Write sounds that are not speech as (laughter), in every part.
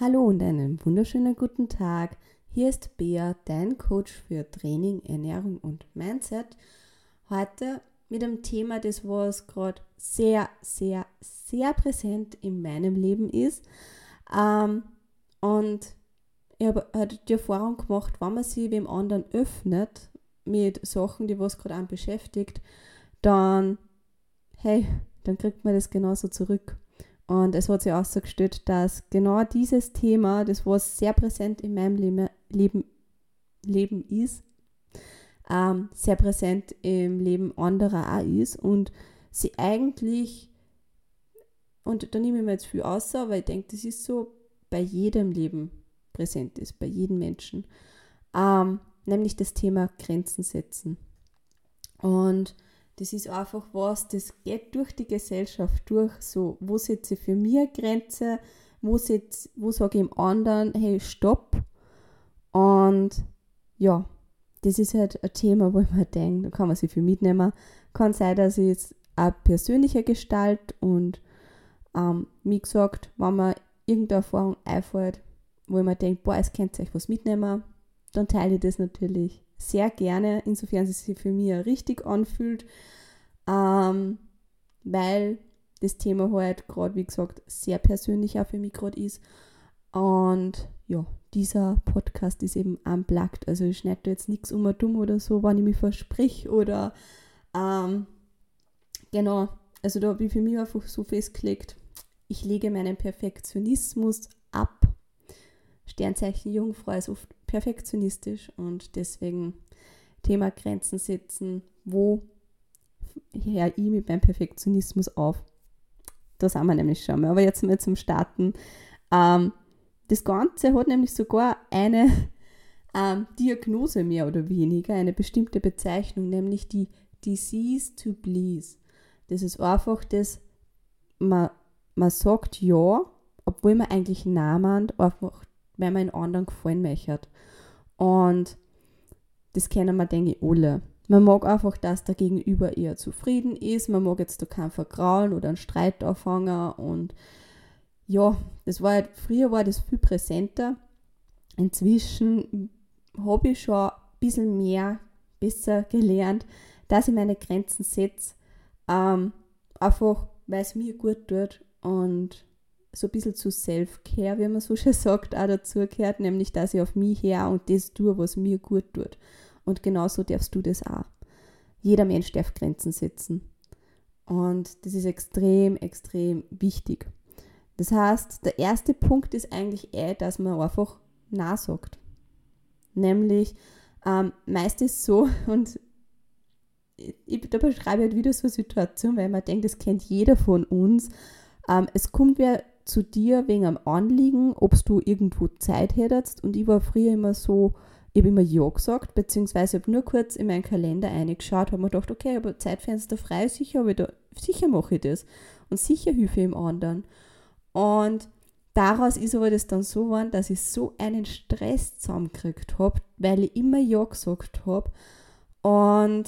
Hallo und einen wunderschönen guten Tag. Hier ist Bea, dein Coach für Training, Ernährung und Mindset. Heute mit einem Thema, das was gerade sehr, sehr, sehr präsent in meinem Leben ist. Ähm, und ich habe halt die Erfahrung gemacht, wenn man sich dem anderen öffnet mit Sachen, die was gerade einen beschäftigt, dann, hey, dann kriegt man das genauso zurück. Und es hat sich ausgestellt, dass genau dieses Thema, das was sehr präsent in meinem Leben, Leben, Leben ist, ähm, sehr präsent im Leben anderer auch ist und sie eigentlich, und da nehme ich mir jetzt viel aus, weil ich denke, das ist so bei jedem Leben präsent ist, bei jedem Menschen, ähm, nämlich das Thema Grenzen setzen. Und das ist einfach was, das geht durch die Gesellschaft durch. So, wo setze ich für mich Grenze? Wo, wo sage ich dem anderen, hey, stopp? Und ja, das ist halt ein Thema, wo ich mir denke, da kann man sich viel mitnehmen. Kann sein, dass ich es auch persönlicher Gestalt und ähm, wie gesagt, wenn man irgendeine Erfahrung einfällt, wo ich mir denke, boah, es könnt ihr euch was mitnehmen, dann teile ich das natürlich sehr gerne, insofern es sich für mich richtig anfühlt, ähm, weil das Thema halt gerade, wie gesagt, sehr persönlich auch für mich gerade ist. Und ja, dieser Podcast ist eben unplugged. Also ich schneide jetzt nichts um dumm oder so, wenn ich mich versprich oder ähm, genau, also da habe ich für mich einfach so festgelegt, ich lege meinen Perfektionismus ab. Sternzeichen Jungfrau ist oft perfektionistisch und deswegen Thema Grenzen setzen, wo höre ich mit meinem Perfektionismus auf. Da sind wir nämlich schon mal. Aber jetzt mal zum Starten. Ähm, das Ganze hat nämlich sogar eine (laughs) ähm, Diagnose mehr oder weniger, eine bestimmte Bezeichnung, nämlich die Disease to Please. Das ist einfach das, man, man sagt ja, obwohl man eigentlich Nein einfach weil man einen anderen gefallen möchte. Und das kennen wir, denke ich, alle. Man mag einfach, dass der Gegenüber eher zufrieden ist. Man mag jetzt da keinen Vergrauen oder einen Streit anfangen. Und ja, das war halt, früher war das viel präsenter. Inzwischen habe ich schon ein bisschen mehr, besser gelernt, dass ich meine Grenzen setze. Ähm, einfach, weil es mir gut tut und so ein bisschen zu Self-Care, wie man so schön sagt, auch dazu gehört, nämlich dass ich auf mich her und das tue, was mir gut tut. Und genauso darfst du das auch. Jeder Mensch darf Grenzen setzen. Und das ist extrem, extrem wichtig. Das heißt, der erste Punkt ist eigentlich eh, dass man einfach Nein sagt. Nämlich, ähm, meist ist so, (laughs) und ich, da beschreibe ich halt wieder so eine Situation, weil man denkt, das kennt jeder von uns. Ähm, es kommt wer zu dir wegen einem Anliegen, ob du irgendwo Zeit hättest. Und ich war früher immer so, ich habe immer Ja gesagt, beziehungsweise habe nur kurz in meinen Kalender eingeschaut, habe mir gedacht, okay, aber Zeitfenster frei, sicher, da, sicher mache ich das. Und sicher hilfe ich dem anderen. Und daraus ist aber das dann so geworden, dass ich so einen Stress zusammengekriegt habe, weil ich immer Ja gesagt habe. Und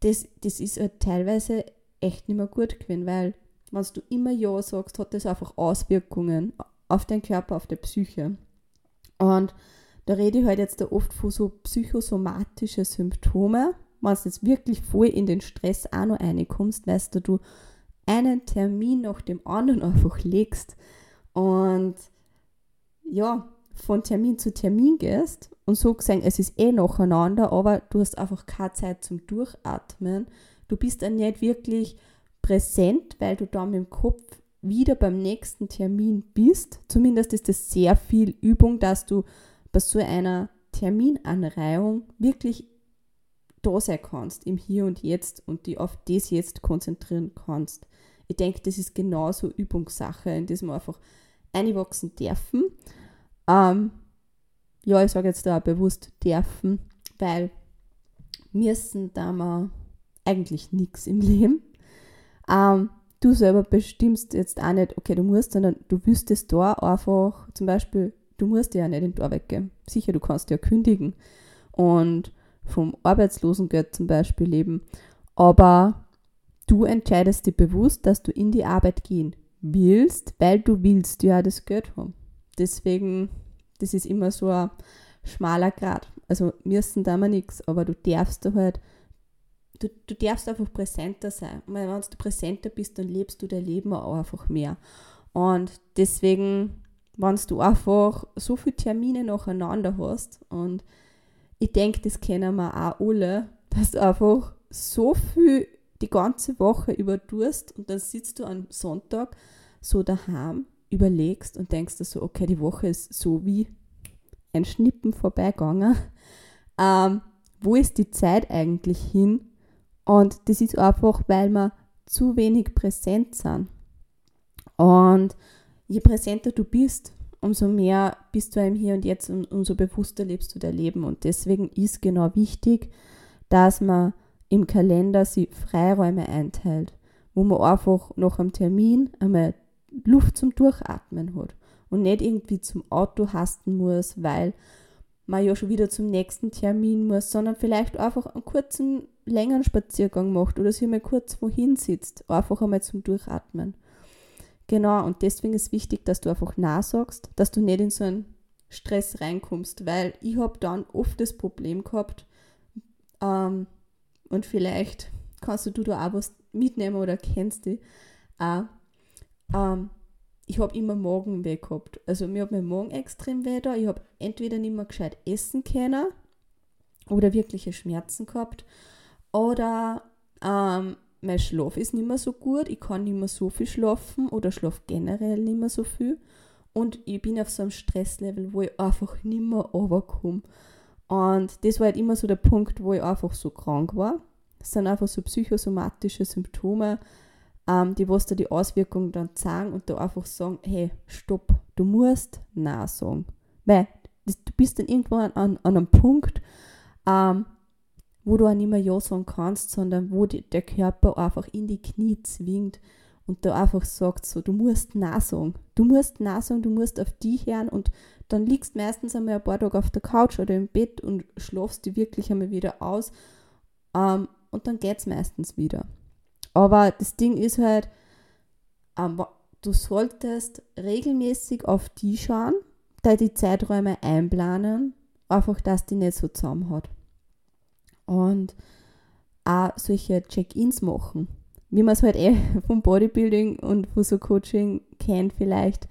das, das ist halt teilweise echt nicht mehr gut gewesen, weil wenn du immer Ja sagst, hat das einfach Auswirkungen auf deinen Körper, auf die Psyche. Und da rede ich halt jetzt da oft von so psychosomatische Symptome. Wenn du jetzt wirklich voll in den Stress auch noch reinkommst, weißt du, du einen Termin nach dem anderen (laughs) einfach legst und ja, von Termin zu Termin gehst und so gesehen, es ist eh nacheinander, aber du hast einfach keine Zeit zum Durchatmen. Du bist dann nicht wirklich präsent, weil du da mit dem Kopf wieder beim nächsten Termin bist. Zumindest ist es sehr viel Übung, dass du bei so einer Terminanreihung wirklich da sein kannst, im Hier und Jetzt und die auf das jetzt konzentrieren kannst. Ich denke, das ist genauso Übungssache, in das wir einfach einwachsen dürfen. Ähm, ja, ich sage jetzt da bewusst dürfen, weil müssen da wir eigentlich nichts im Leben. Ähm, du selber bestimmst jetzt auch nicht, okay, du musst, sondern du wüsstest da einfach zum Beispiel du musst ja nicht in Tor weggehen. Sicher, du kannst ja kündigen und vom Arbeitslosengeld zum Beispiel leben. Aber du entscheidest dir bewusst, dass du in die Arbeit gehen willst, weil du willst ja das Geld haben. deswegen, das ist immer so ein schmaler Grad. Also müssen da mal nichts, aber du darfst da halt, du, du darfst einfach präsenter sein. Wenn du präsenter bist, dann lebst du dein Leben auch einfach mehr. Und deswegen, wenn du einfach so viele Termine nacheinander hast und ich denke, das kennen wir auch alle, dass du einfach so viel die ganze Woche über tust und dann sitzt du am Sonntag so daheim, überlegst und denkst dir so, okay, die Woche ist so wie ein Schnippen vorbeigegangen. Ähm, wo ist die Zeit eigentlich hin? Und das ist einfach, weil wir zu wenig präsent sind. Und je präsenter du bist, umso mehr bist du im Hier und Jetzt und umso bewusster lebst du dein Leben. Und deswegen ist genau wichtig, dass man im Kalender sie Freiräume einteilt, wo man einfach nach einem Termin einmal Luft zum Durchatmen hat und nicht irgendwie zum Auto hasten muss, weil man ja schon wieder zum nächsten Termin muss, sondern vielleicht einfach einen kurzen, längeren Spaziergang macht oder sich mal kurz wohin sitzt, einfach einmal zum Durchatmen. Genau, und deswegen ist wichtig, dass du einfach nachsagst, dass du nicht in so einen Stress reinkommst, weil ich habe dann oft das Problem gehabt, ähm, und vielleicht kannst du da auch was mitnehmen oder kennst du auch, ähm, ich habe immer Magenweh gehabt. Also mir hat mein Magen extrem weh da. Ich habe entweder nicht mehr gescheit essen können oder wirkliche Schmerzen gehabt oder ähm, mein Schlaf ist nicht mehr so gut, ich kann nicht mehr so viel schlafen oder schlafe generell nicht mehr so viel. Und ich bin auf so einem Stresslevel, wo ich einfach nicht mehr runterkomme. Und das war halt immer so der Punkt, wo ich einfach so krank war. Das sind einfach so psychosomatische Symptome, ähm, die was da die Auswirkungen dann zeigen und da einfach sagen, hey, stopp, du musst Nein sagen. Weil das, du bist dann irgendwann an, an einem Punkt, ähm, wo du auch nicht mehr Ja sagen kannst, sondern wo die, der Körper einfach in die Knie zwingt und da einfach sagt so, du musst Nein sagen. Du musst Nein sagen, du musst auf die hören und dann liegst meistens einmal ein paar Tage auf der Couch oder im Bett und schlafst die wirklich einmal wieder aus ähm, und dann geht es meistens wieder. Aber das Ding ist halt, ähm, du solltest regelmäßig auf die schauen, da die Zeiträume einplanen, einfach, dass die nicht so zusammen hat und auch solche Check-ins machen. Wie man es halt eh (laughs) vom Bodybuilding und von so Coaching kennt vielleicht.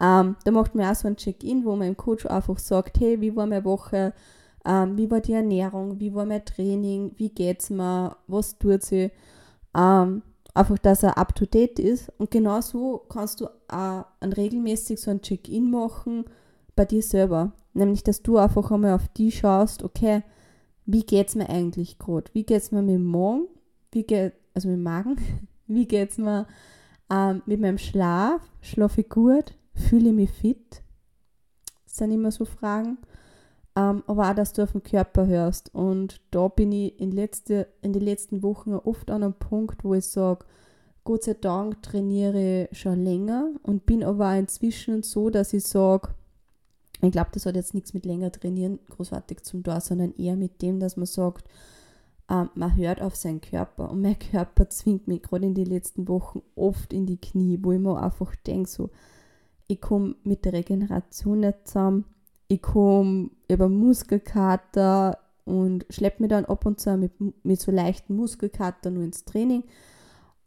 Ähm, da macht man auch so ein Check-in, wo man im Coach einfach sagt, hey, wie war meine Woche, ähm, wie war die Ernährung, wie war mein Training, wie geht's mir, was tut sie. Ähm, einfach, dass er up to date ist. Und genauso kannst du auch regelmäßig so ein Check-in machen bei dir selber. Nämlich, dass du einfach einmal auf die schaust, okay, wie geht es mir eigentlich gerade? Wie geht es mir mit dem Magen? Wie geht, also mit dem Magen? (laughs) Wie geht es mir ähm, mit meinem Schlaf? Schlafe ich gut? Fühle ich mich fit? Das sind immer so Fragen. Ähm, aber auch, dass du auf den Körper hörst. Und da bin ich in, letzte, in den letzten Wochen oft an einem Punkt, wo ich sage, Gott sei Dank trainiere ich schon länger und bin aber auch inzwischen so, dass ich sage, ich glaube, das hat jetzt nichts mit länger trainieren großartig zum tun, sondern eher mit dem, dass man sagt, ähm, man hört auf seinen Körper. Und mein Körper zwingt mich gerade in den letzten Wochen oft in die Knie, wo ich mir einfach denke, so, ich komme mit der Regeneration nicht zusammen, ich komme über Muskelkater und schleppe mich dann ab und zu mit, mit so leichten Muskelkater nur ins Training.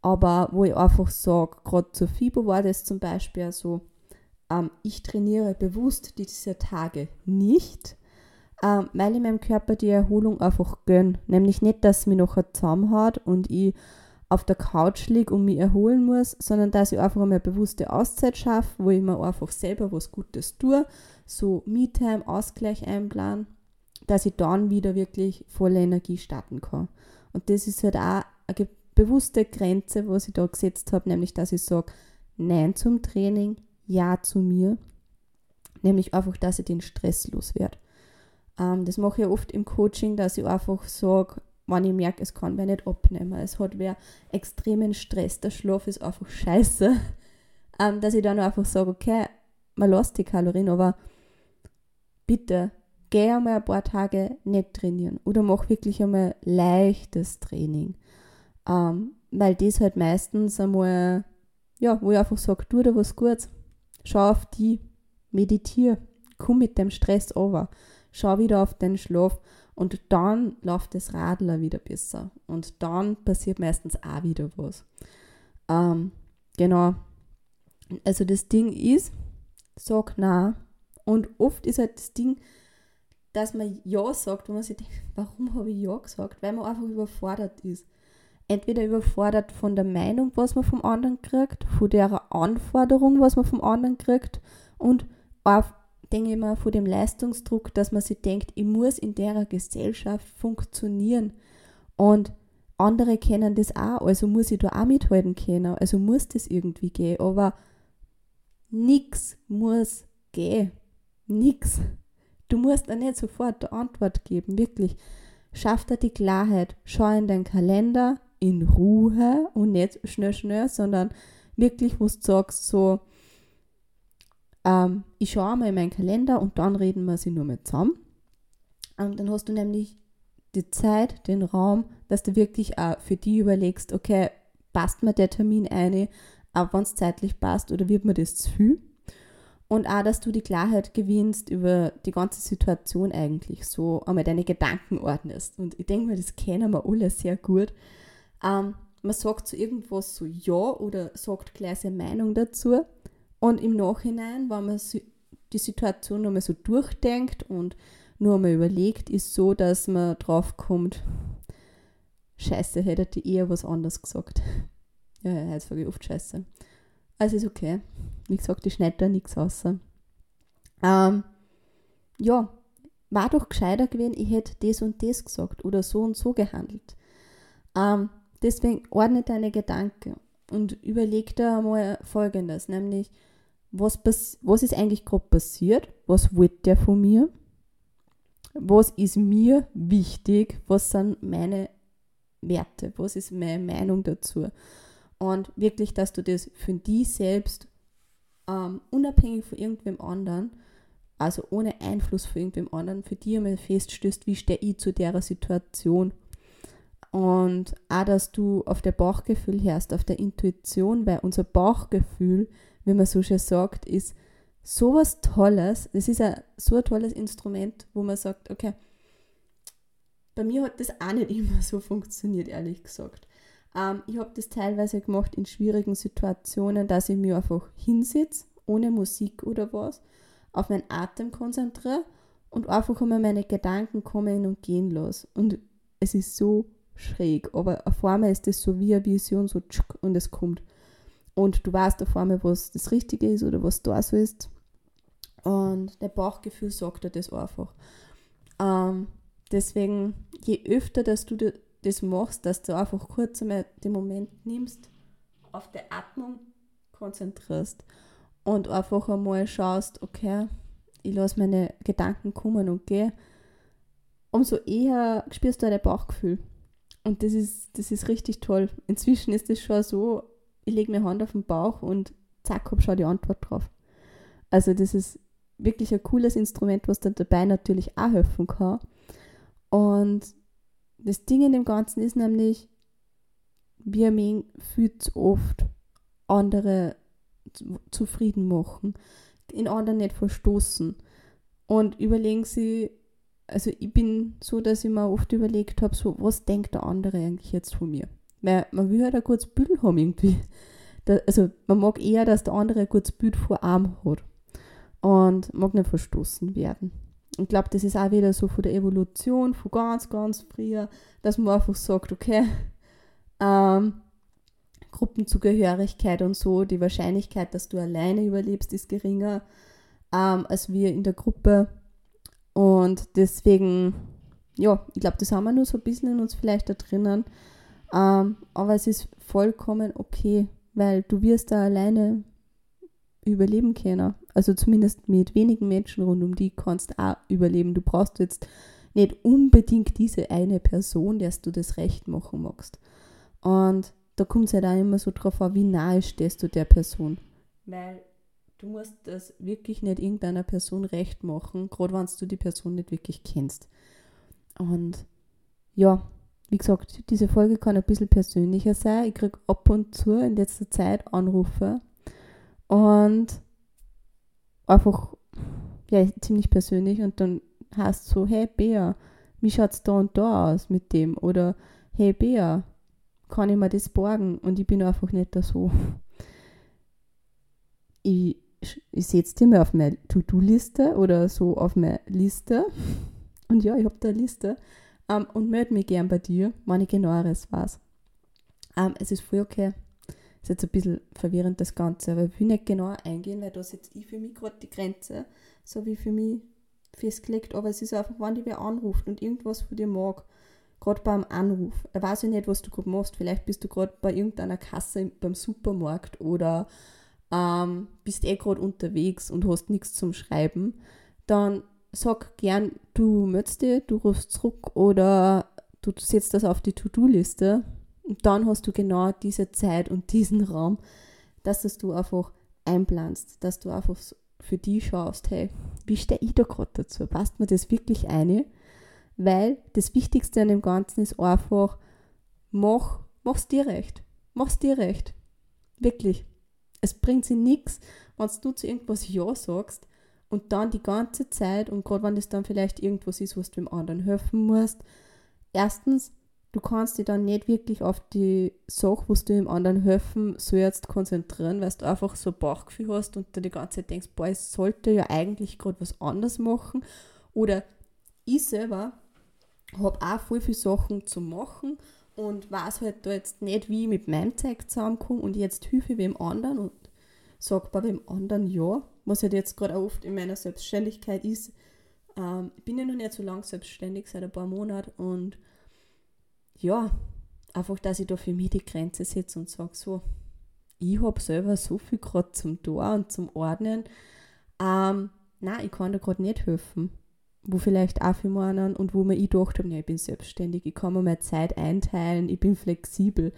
Aber wo ich einfach sage, gerade zur Fieber war das zum Beispiel so, ähm, ich trainiere bewusst diese Tage nicht, ähm, weil ich meinem Körper die Erholung einfach gönne. Nämlich nicht, dass es mich nachher zusammenhaut und ich auf der Couch liege und mich erholen muss, sondern dass ich einfach eine bewusste Auszeit schaffe, wo ich mir einfach selber was Gutes tue, so Me-Time, Ausgleich einplanen, dass ich dann wieder wirklich voller Energie starten kann. Und das ist halt auch eine bewusste Grenze, was ich da gesetzt habe, nämlich dass ich sage, Nein zum Training, ja zu mir, nämlich einfach, dass ich den Stress loswerde. Ähm, das mache ich oft im Coaching, dass ich einfach sage, wenn ich merke, es kann wer nicht abnehmen, es hat wer extremen Stress, der Schlaf ist einfach scheiße, (laughs) ähm, dass ich dann einfach sage, okay, man lässt die Kalorien, aber bitte geh einmal ein paar Tage nicht trainieren oder mach wirklich einmal leichtes Training. Ähm, weil das halt meistens einmal, ja, wo ich einfach sage, tu dir was Gutes, schau auf die, meditiere, komm mit dem Stress over, schau wieder auf den Schlaf und dann läuft das Radler wieder besser und dann passiert meistens auch wieder was. Ähm, genau. Also das Ding ist, sag na und oft ist halt das Ding, dass man Ja sagt, wo man sich denkt, (laughs) warum habe ich Ja gesagt? Weil man einfach überfordert ist. Entweder überfordert von der Meinung, was man vom anderen kriegt, von der Anforderung, was man vom anderen kriegt und denke ich mal, von dem Leistungsdruck, dass man sich denkt, ich muss in der Gesellschaft funktionieren und andere kennen das auch, also muss ich da auch mithalten können, also muss das irgendwie gehen, aber nichts muss gehen, nichts. Du musst da nicht sofort eine Antwort geben, wirklich. Schaff dir die Klarheit, schau in deinen Kalender in Ruhe und nicht schnell, schnell, sondern wirklich, wo du sagst, so, ähm, ich schaue mal in meinen Kalender und dann reden wir sie nur mal zusammen. Und dann hast du nämlich die Zeit, den Raum, dass du wirklich auch für die überlegst, okay, passt mir der Termin ein, auch wenn es zeitlich passt oder wird mir das zu viel? und auch, dass du die Klarheit gewinnst über die ganze Situation eigentlich, so einmal deine Gedanken ordnest. Und ich denke mal, das kennen wir alle sehr gut. Ähm, man sagt zu irgendwas so Ja oder sagt gleich seine Meinung dazu. Und im Nachhinein, wenn man die Situation nochmal so durchdenkt und nur einmal überlegt, ist so, dass man drauf kommt, Scheiße, hätte ich eher was anderes gesagt. (laughs) Ja, ja, jetzt sage ich oft Scheiße. Also ist okay. Wie gesagt, ich schneide da nichts aus. Ähm, ja, war doch gescheiter gewesen, ich hätte das und das gesagt oder so und so gehandelt. Ähm, deswegen ordne deine Gedanken und überleg da mal folgendes, nämlich, was, was ist eigentlich gerade passiert? Was wollte der von mir? Was ist mir wichtig? Was sind meine Werte? Was ist meine Meinung dazu? Und wirklich, dass du das für dich selbst ähm, unabhängig von irgendwem anderen, also ohne Einfluss von irgendwem anderen, für dich einmal feststößt, wie stehe ich zu der Situation. Und auch, dass du auf der Bauchgefühl hörst, auf der Intuition, weil unser Bauchgefühl, wie man so schön sagt, ist sowas Tolles. Das ist ein, so ein tolles Instrument, wo man sagt, okay, bei mir hat das auch nicht (laughs) immer so funktioniert, ehrlich gesagt. Ähm, ich habe das teilweise gemacht in schwierigen Situationen, dass ich mich einfach hinsetze, ohne Musik oder was, auf meinen Atem konzentriere und einfach einmal meine Gedanken kommen und gehen lasse. Und es ist so schräg, aber auf einmal ist das so wie eine Vision, so tschuk, und es kommt. Und du weißt auf einmal, was das Richtige ist oder was da so ist. Und der Bauchgefühl sagt dir das einfach. Ähm, deswegen, je öfter, dass du das machst, dass du einfach kurz einmal den Moment nimmst, auf die Atmung konzentrierst und einfach einmal schaust, okay, ich lasse meine Gedanken kommen und gehen, umso eher spürst du dein Bauchgefühl. Und das ist, das ist richtig toll. Inzwischen ist es schon so, ich lege mir Hand auf den Bauch und zack, habe schon die Antwort drauf. Also das ist wirklich ein cooles Instrument, was dir dabei natürlich auch helfen kann. Und das Ding in dem Ganzen ist nämlich, wir Menschen viel zu oft andere zufrieden machen, in anderen nicht verstoßen und überlegen sie, also ich bin so, dass ich mir oft überlegt habe, so, was denkt der andere eigentlich jetzt von mir? Weil man will halt ein gutes Bild haben irgendwie. Da, also man mag eher, dass der andere ein gutes Bild vor Arm hat und mag nicht verstoßen werden. Ich glaube, das ist auch wieder so von der Evolution, von ganz, ganz früher, dass man einfach sagt, okay, ähm, Gruppenzugehörigkeit und so, die Wahrscheinlichkeit, dass du alleine überlebst, ist geringer ähm, als wir in der Gruppe. Und deswegen, ja, ich glaube, das haben wir nur so ein bisschen in uns vielleicht da drinnen. Ähm, aber es ist vollkommen okay, weil du wirst da alleine überleben können. Also zumindest mit wenigen Menschen rund um die kannst du auch überleben. Du brauchst jetzt nicht unbedingt diese eine Person, der du das recht machen magst. Und da kommt es halt auch immer so drauf an, wie nahe stehst du der Person. Weil du musst das wirklich nicht irgendeiner Person recht machen, gerade wenn du die Person nicht wirklich kennst. Und ja, wie gesagt, diese Folge kann ein bisschen persönlicher sein. Ich kriege ab und zu in letzter Zeit Anrufe und einfach ja, ziemlich persönlich und dann heißt so, hey Bea, wie schaut's da und da aus mit dem? Oder hey Bea, kann ich mir das borgen? Und ich bin einfach nicht da so. Ich, ich setze die mal auf meine To-Do-Liste oder so auf meine Liste. Und ja, ich habe da eine Liste. Um, ähm, und melde mich gern bei dir, wenn ich genaueres weiß. Um, ähm, es ist voll okay. Ist jetzt ein bisschen verwirrend das Ganze, aber ich will nicht genau eingehen, weil da setze ich für mich gerade die Grenze, so wie für mich festgelegt. Aber es ist einfach, wenn dich wer anruft und irgendwas von dir mag, gerade beim Anruf. Er weiß ja nicht, was du gerade machst. Vielleicht bist du gerade bei irgendeiner Kasse beim Supermarkt oder ähm, bist eh gerade unterwegs und hast nichts zum Schreiben. Dann sag gern, du möchtest dir, du rufst zurück oder du setzt das auf die To-Do-Liste und dann hast du genau diese Zeit und diesen Raum, dass das du einfach einplanst, dass du einfach für die schaust, hey, wie stehe ich da gerade dazu? Passt mir das wirklich ein? Weil das Wichtigste an dem Ganzen ist einfach, mach, mach's dir recht. Mach's dir recht. Wirklich. Es bringt sie nichts, wenn du zu irgendwas Ja sagst und dann die ganze Zeit, und gerade wenn das dann vielleicht irgendwas ist, was du dem anderen helfen musst, erstens du kannst dich dann nicht wirklich auf die Sache, was du dem anderen helfen sollst, konzentrieren, weil du einfach so ein Bauchgefühl hast und du die ganze Zeit denkst, boah, ich sollte ja eigentlich gerade was anderes machen. Oder ich selber habe auch voll viele Sachen zu machen und weiß halt da jetzt nicht, wie ich mit meinem Zeug zusammenkomme und jetzt hilfe ich wem anderen und sage bei dem anderen ja, was halt jetzt gerade oft in meiner Selbstständigkeit ist. Ähm, ich bin ja noch nicht so lange selbstständig, seit ein paar Monaten und ja, einfach, dass ich da für mich die Grenze setze und sage so, ich habe selber so viel gerade zum Tor und zum Ordnen. Ähm, nein, ich kann da gerade nicht helfen. Wo vielleicht auch für meinen und wo mir ich gedacht habe, ja, ich bin selbstständig, ich kann mir meine Zeit einteilen, ich bin flexibel.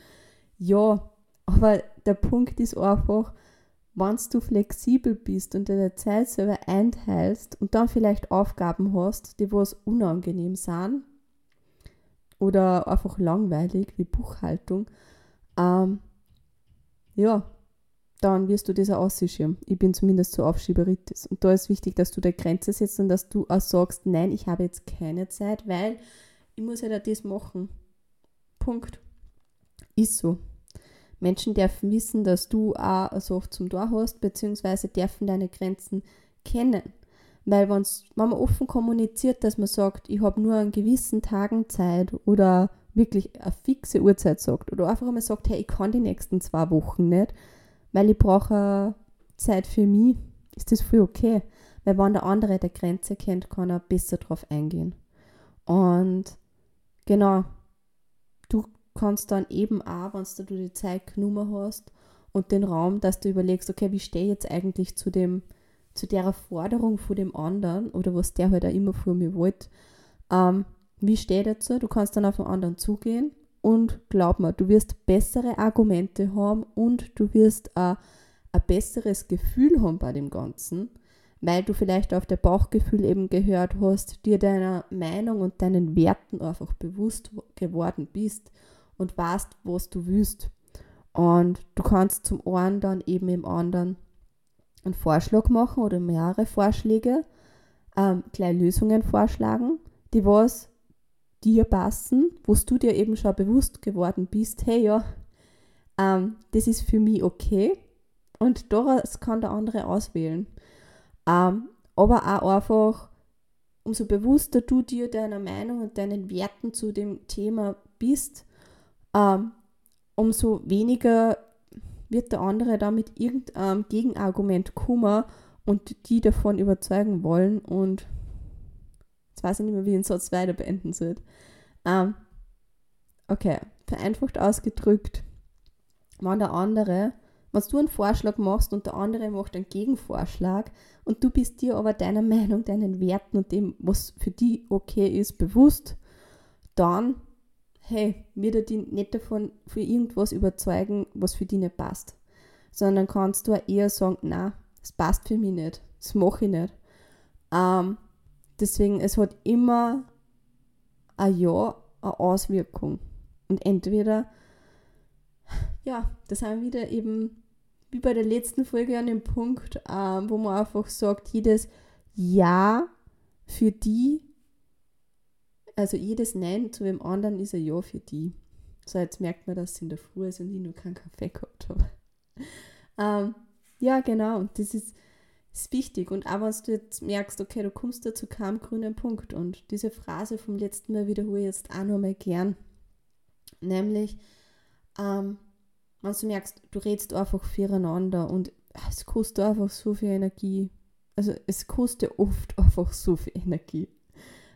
Ja, aber der Punkt ist einfach, wenn du flexibel bist und deine Zeit selber einteilst und dann vielleicht Aufgaben hast, die was unangenehm sind, oder einfach langweilig wie Buchhaltung, ähm, ja, dann wirst du das auch ausschieben. Ich bin zumindest so Aufschieberitis. Und da ist wichtig, dass du der Grenze setzt und dass du auch sagst, nein, ich habe jetzt keine Zeit, weil ich muss ja halt das machen. Punkt. Ist so. Menschen dürfen wissen, dass du auch so oft zum Tor hast, beziehungsweise dürfen deine Grenzen kennen. Weil wenn man offen kommuniziert, dass man sagt, ich habe nur an gewissen Tagen Zeit oder wirklich eine fixe Uhrzeit sagt oder einfach einmal sagt, hey, ich kann die nächsten zwei Wochen nicht, weil ich brauche Zeit für mich, ist das voll okay. Weil wenn der andere der Grenze kennt, kann er besser drauf eingehen. Und genau, kannst dann eben auch, wenn du die Zeit genommen hast und den Raum, dass du überlegst, okay, wie stehe ich jetzt eigentlich zu dem zu der Forderung von dem anderen oder was der halt auch immer von mir wollte, ähm, wie steht dazu? Du kannst dann auf den anderen zugehen und glaub mir, du wirst bessere Argumente haben und du wirst auch ein besseres Gefühl haben bei dem Ganzen, weil du vielleicht auf der Bauchgefühl eben gehört hast, dir deiner Meinung und deinen Werten einfach bewusst geworden bist und weißt, was du willst. Und du kannst zum einen dann eben im anderen einen Vorschlag machen oder mehrere Vorschläge, ähm, gleich Lösungen vorschlagen, die was dir passen, wo du dir eben schon bewusst geworden bist, hey ja, ähm, das ist für mich okay und daraus kann der andere auswählen. Ähm, aber auch einfach, umso bewusster du dir deiner Meinung und deinen Werten zu dem Thema bist, ähm, umso weniger wird der andere da mit irgendeinem Gegenargument kommen und die davon überzeugen wollen und jetzt weiß ich nicht mehr, wie ich den Satz weiter beenden soll. Ähm, okay, vereinfacht ausgedrückt, wenn der andere, wenn du einen Vorschlag machst und der andere macht einen Gegenvorschlag und du bist dir aber deiner Meinung, deinen Werten und dem, was für die okay ist, bewusst, dann hey, wird er dich nicht davon für irgendwas überzeugen, was für dich nicht passt. Sondern kannst du auch eher sagen, na, es passt für mich nicht, das mache ich nicht. Ähm, deswegen, es hat immer ein Ja eine Auswirkung. Und entweder, ja, das haben wir wieder eben, wie bei der letzten Folge an dem Punkt, ähm, wo man einfach sagt, jedes Ja für die, also jedes Nein zu dem anderen ist ein Ja für die. So, jetzt merkt man, dass es in der Früh ist und ich nur keinen Kaffee gehabt habe. (laughs) ähm, ja, genau. Und das ist, ist wichtig. Und auch wenn du jetzt merkst, okay, du kommst da zu keinem grünen Punkt. Und diese Phrase vom letzten Mal wiederhole ich jetzt auch nochmal gern. Nämlich, ähm, wenn du merkst, du redest einfach füreinander und es kostet einfach so viel Energie. Also es kostet oft (laughs) einfach so viel Energie.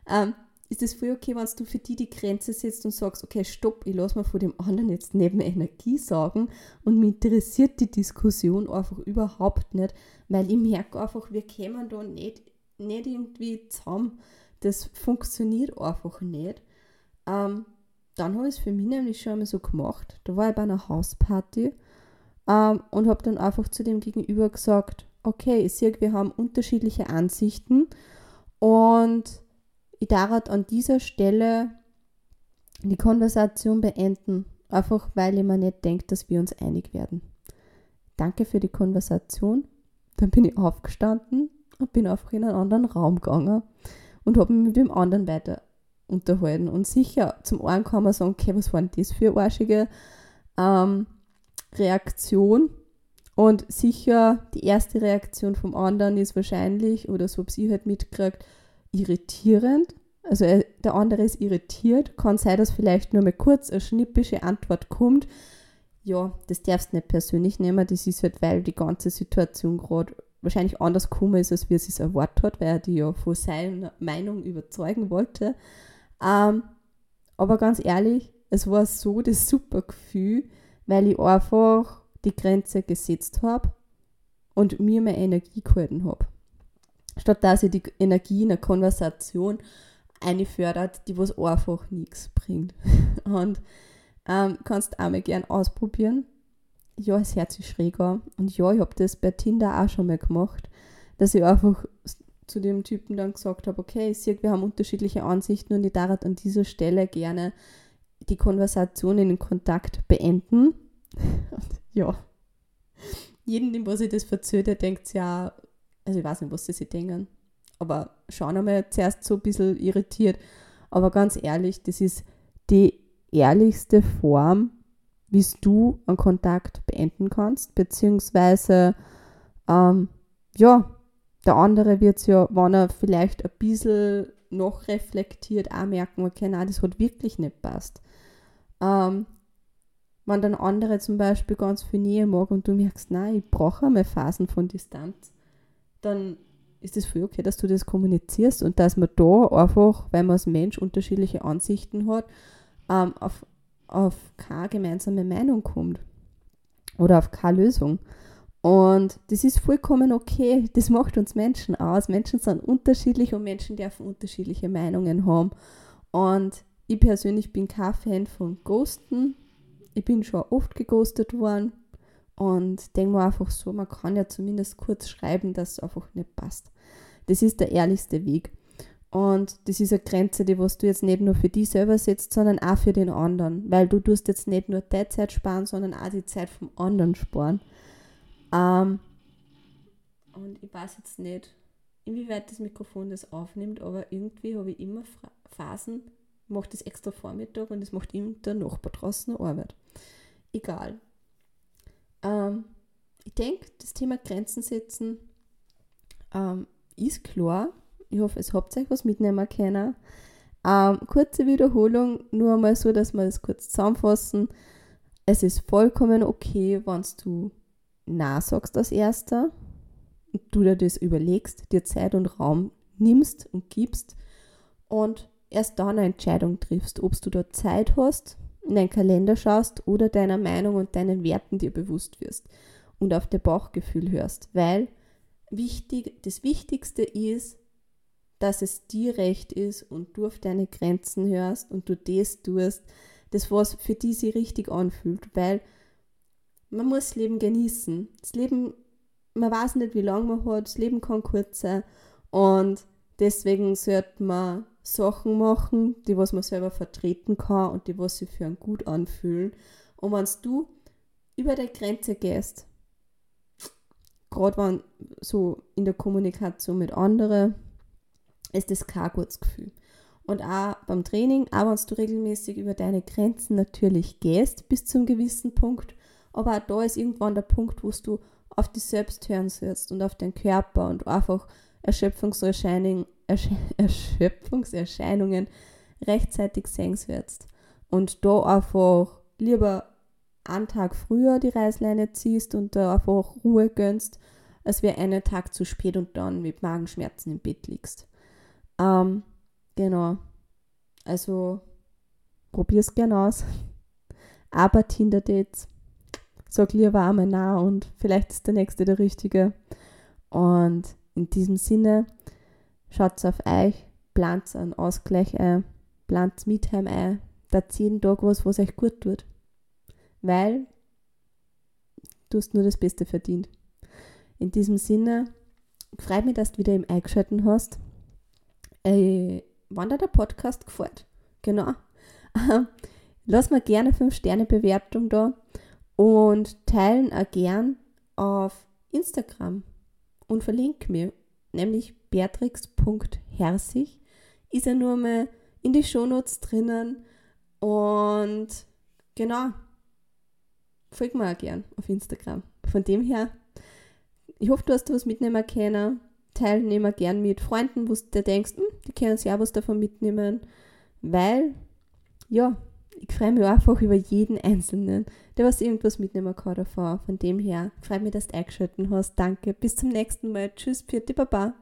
Ähm, ist es voll okay, wenn du für die die Grenze setzt und sagst, okay, stopp, ich lasse mir von dem anderen jetzt neben Energie sagen und mich interessiert die Diskussion einfach überhaupt nicht, weil ich merke einfach, wir kämen da nicht, nicht irgendwie zusammen. Das funktioniert einfach nicht. Ähm, dann habe ich es für mich nämlich schon einmal so gemacht. Da war ich bei einer Hausparty ähm, und habe dann einfach zu dem Gegenüber gesagt, okay, ich sehe, wir haben unterschiedliche Ansichten und ich darf an dieser Stelle die Konversation beenden, einfach weil ich mir nicht denke, dass wir uns einig werden. Danke für die Konversation. Dann bin ich aufgestanden und bin einfach in einen anderen Raum gegangen und habe mich mit dem anderen weiter unterhalten. Und sicher, zum einen kann man sagen, okay, was war denn das für eine arschige ähm, Reaktion? Und sicher, die erste Reaktion vom anderen ist wahrscheinlich, oder so habe ich halt mitgekriegt, irritierend. Also er, der andere ist irritiert. Kann sein, dass vielleicht nur mal kurz eine schnippische Antwort kommt. Ja, das darfst du nicht persönlich nehmen. Das ist halt, weil die ganze Situation gerade wahrscheinlich anders gekommen ist, als wie er es erwartet hat, weil er die ja von seiner Meinung überzeugen wollte. Ähm, aber ganz ehrlich, es war so das super Gefühl, weil ich einfach die Grenze gesetzt habe und mir mehr Energie gehalten habe. Statt dass ich die Energie in einer Konversation einfördert, die was einfach nichts bringt. (laughs) Und ähm, kannst auch mal gern ausprobieren. Ja, es hört sich schräg an. Und ja, ich habe das bei Tinder auch schon mal gemacht, dass ich einfach zu dem Typen dann gesagt habe, okay, ich sehe, wir haben unterschiedliche Ansichten und ich darf an dieser Stelle gerne die Konversation in den Kontakt beenden. (laughs) Und ja, jeden, dem was ich das verzöge, denkt ja, also ich weiß nicht, was sie sich denken, aber schauen einmal zuerst so ein bisschen irritiert. Aber ganz ehrlich, das ist die ehrlichste Form, wie du einen Kontakt beenden kannst, beziehungsweise ähm, ja, der andere wird es ja, wenn er vielleicht ein bisschen noch reflektiert, auch merken, okay, nein, das hat wirklich nicht passt. Ähm, wenn dann andere zum Beispiel ganz viel Nähe mag und du merkst, nein, ich brauche einmal Phasen von Distanz, dann ist es voll okay, dass du das kommunizierst und dass man da einfach, weil man als Mensch unterschiedliche Ansichten hat, ähm, auf, auf keine gemeinsame Meinung kommt oder auf keine Lösung. Und das ist vollkommen okay. Das macht uns Menschen aus. Menschen sind unterschiedlich und Menschen dürfen unterschiedliche Meinungen haben. Und ich persönlich bin kein Fan von Ghosten. Ich bin schon oft geghostet worden und denke mir einfach so, man kann ja zumindest kurz schreiben, dass es einfach nicht passt. Das ist der ehrlichste Weg. Und das ist eine Grenze, die was du jetzt nicht nur für dich selber setzt, sondern auch für den anderen. Weil du tust jetzt nicht nur deine Zeit sparen, sondern auch die Zeit vom anderen sparen. Ähm, und ich weiß jetzt nicht, inwieweit das Mikrofon das aufnimmt, aber irgendwie habe ich immer Phasen, ich mache das extra Vormittag und das macht immer der Nachbar draußen Arbeit. Egal. Ähm, ich denke, das Thema Grenzen setzen ähm, ist klar. Ich hoffe, es habt euch was mitnehmen können. Ähm, kurze Wiederholung, nur einmal so, dass wir das kurz zusammenfassen. Es ist vollkommen okay, wenn du Na sagst als Erster und du dir das überlegst, dir Zeit und Raum nimmst und gibst und erst dann eine Entscheidung triffst, ob du da Zeit hast, in deinen Kalender schaust oder deiner Meinung und deinen Werten dir bewusst wirst und auf dein Bauchgefühl hörst, weil wichtig, das Wichtigste ist, dass es dir recht ist und du auf deine Grenzen hörst und du das tust, das was für dich sich richtig anfühlt, weil man muss das Leben genießen. Das Leben, man weiß nicht, wie lange man hat, das Leben kann kurz sein und deswegen sollte man Sachen machen, die was man selber vertreten kann und die was sich für einen gut anfühlen. Und wenn du über der Grenze gehst, gerade wenn so in der Kommunikation mit anderen, ist das kein gutes Gefühl. Und auch beim Training, auch wenn du regelmäßig über deine Grenzen natürlich gehst, bis zu einem gewissen Punkt, aber auch da ist irgendwann der Punkt, wo du auf dich selbst hören sollst und auf deinen Körper und einfach Erschöpfungserscheinungen, (laughs) Erschöpfungserscheinungen rechtzeitig sehen sollst. Und da einfach lieber einen Tag früher die Reißleine ziehst und da einfach Ruhe gönnst, als wäre einen Tag zu spät und dann mit Magenschmerzen im Bett liegst. Ähm, genau. Also probier's gern aus. (laughs) Aber Tinder-Dates, sag lieber einmal nah und vielleicht ist der nächste der richtige. Und in diesem Sinne, schaut auf euch, plant einen Ausgleich ein, plant mit heim ein, da jeden Tag was, was euch gut tut. Weil du hast nur das Beste verdient. In diesem Sinne, freut mich, dass du wieder im Eingeschalten hast. Äh, wann dir der Podcast gefällt, genau. (laughs) Lass mir gerne 5-Sterne-Bewertung da und teilen auch gern auf Instagram und verlinke mir, nämlich beatrix.herzig. Ist ja nur mal in die Shownotes drinnen und genau, folg mir auch gern auf Instagram. Von dem her, ich hoffe, du hast was mitnehmen können Teilnehmer gern mit Freunden, wo du denkst, hm, die können sich auch was davon mitnehmen, weil, ja, ich freue mich einfach über jeden Einzelnen, der was irgendwas mitnehmen kann davon. Von dem her, freue mich, dass du eingeschaltet hast. Danke, bis zum nächsten Mal. Tschüss, Pfiat, Baba.